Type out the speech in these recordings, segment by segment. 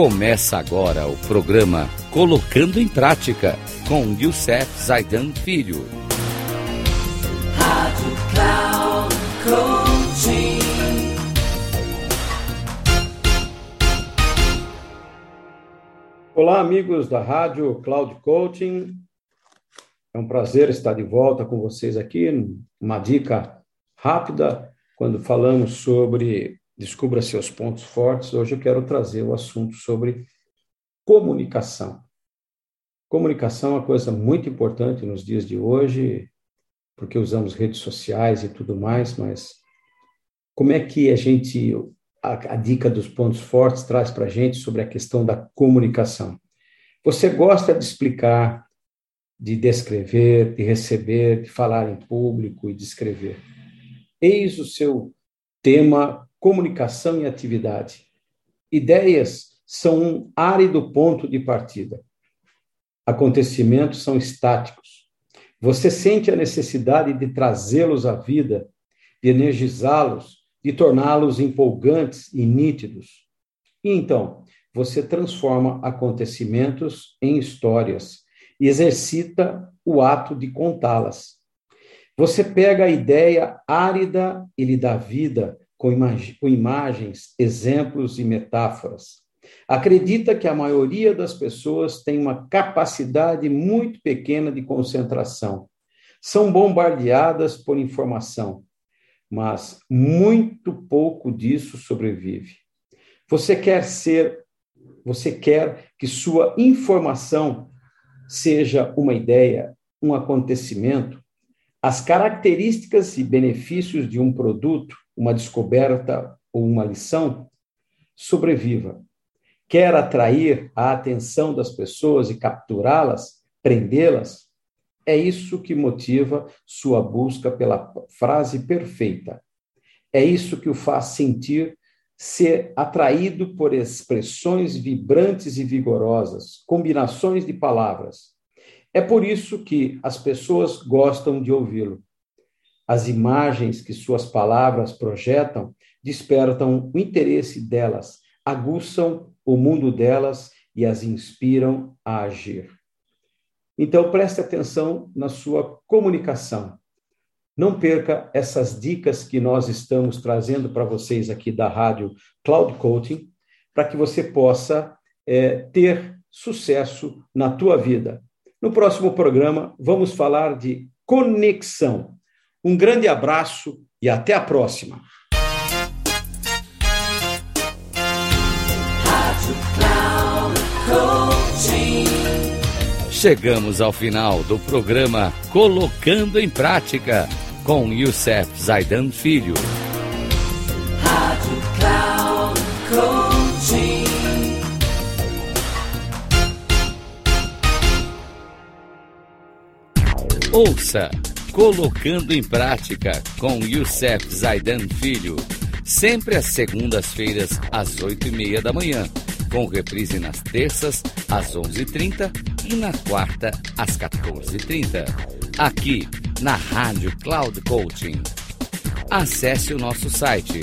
Começa agora o programa Colocando em Prática com Youssef Zaidan Filho. Rádio Cloud Coaching. Olá, amigos da Rádio Cloud Coaching. É um prazer estar de volta com vocês aqui. Uma dica rápida quando falamos sobre Descubra seus pontos fortes. Hoje eu quero trazer o assunto sobre comunicação. Comunicação é uma coisa muito importante nos dias de hoje, porque usamos redes sociais e tudo mais, mas como é que a gente, a, a dica dos pontos fortes traz para a gente sobre a questão da comunicação? Você gosta de explicar, de descrever, de receber, de falar em público e de escrever. Eis o seu tema comunicação e atividade. Ideias são um árido ponto de partida. Acontecimentos são estáticos. Você sente a necessidade de trazê-los à vida, de energizá-los, de torná-los empolgantes e nítidos. E então, você transforma acontecimentos em histórias e exercita o ato de contá-las. Você pega a ideia árida e lhe dá vida, com, imag com imagens, exemplos e metáforas. Acredita que a maioria das pessoas tem uma capacidade muito pequena de concentração. São bombardeadas por informação, mas muito pouco disso sobrevive. Você quer ser, você quer que sua informação seja uma ideia, um acontecimento, as características e benefícios de um produto uma descoberta ou uma lição, sobreviva. Quer atrair a atenção das pessoas e capturá-las, prendê-las? É isso que motiva sua busca pela frase perfeita. É isso que o faz sentir ser atraído por expressões vibrantes e vigorosas, combinações de palavras. É por isso que as pessoas gostam de ouvi-lo. As imagens que suas palavras projetam despertam o interesse delas, aguçam o mundo delas e as inspiram a agir. Então, preste atenção na sua comunicação. Não perca essas dicas que nós estamos trazendo para vocês aqui da Rádio Cloud Coaching, para que você possa é, ter sucesso na tua vida. No próximo programa, vamos falar de conexão. Um grande abraço e até a próxima. Chegamos ao final do programa Colocando em Prática com Youssef Zaidan Filho. Rádio Cloud. Ouça Colocando em Prática com Youssef Zaidan Filho, sempre às segundas-feiras às oito e meia da manhã, com reprise nas terças às onze e trinta e na quarta às quatorze e trinta, aqui na Rádio Cloud Coaching. Acesse o nosso site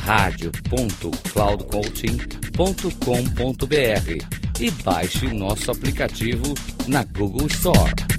radio.cloudcoaching.com.br e baixe nosso aplicativo na Google Store.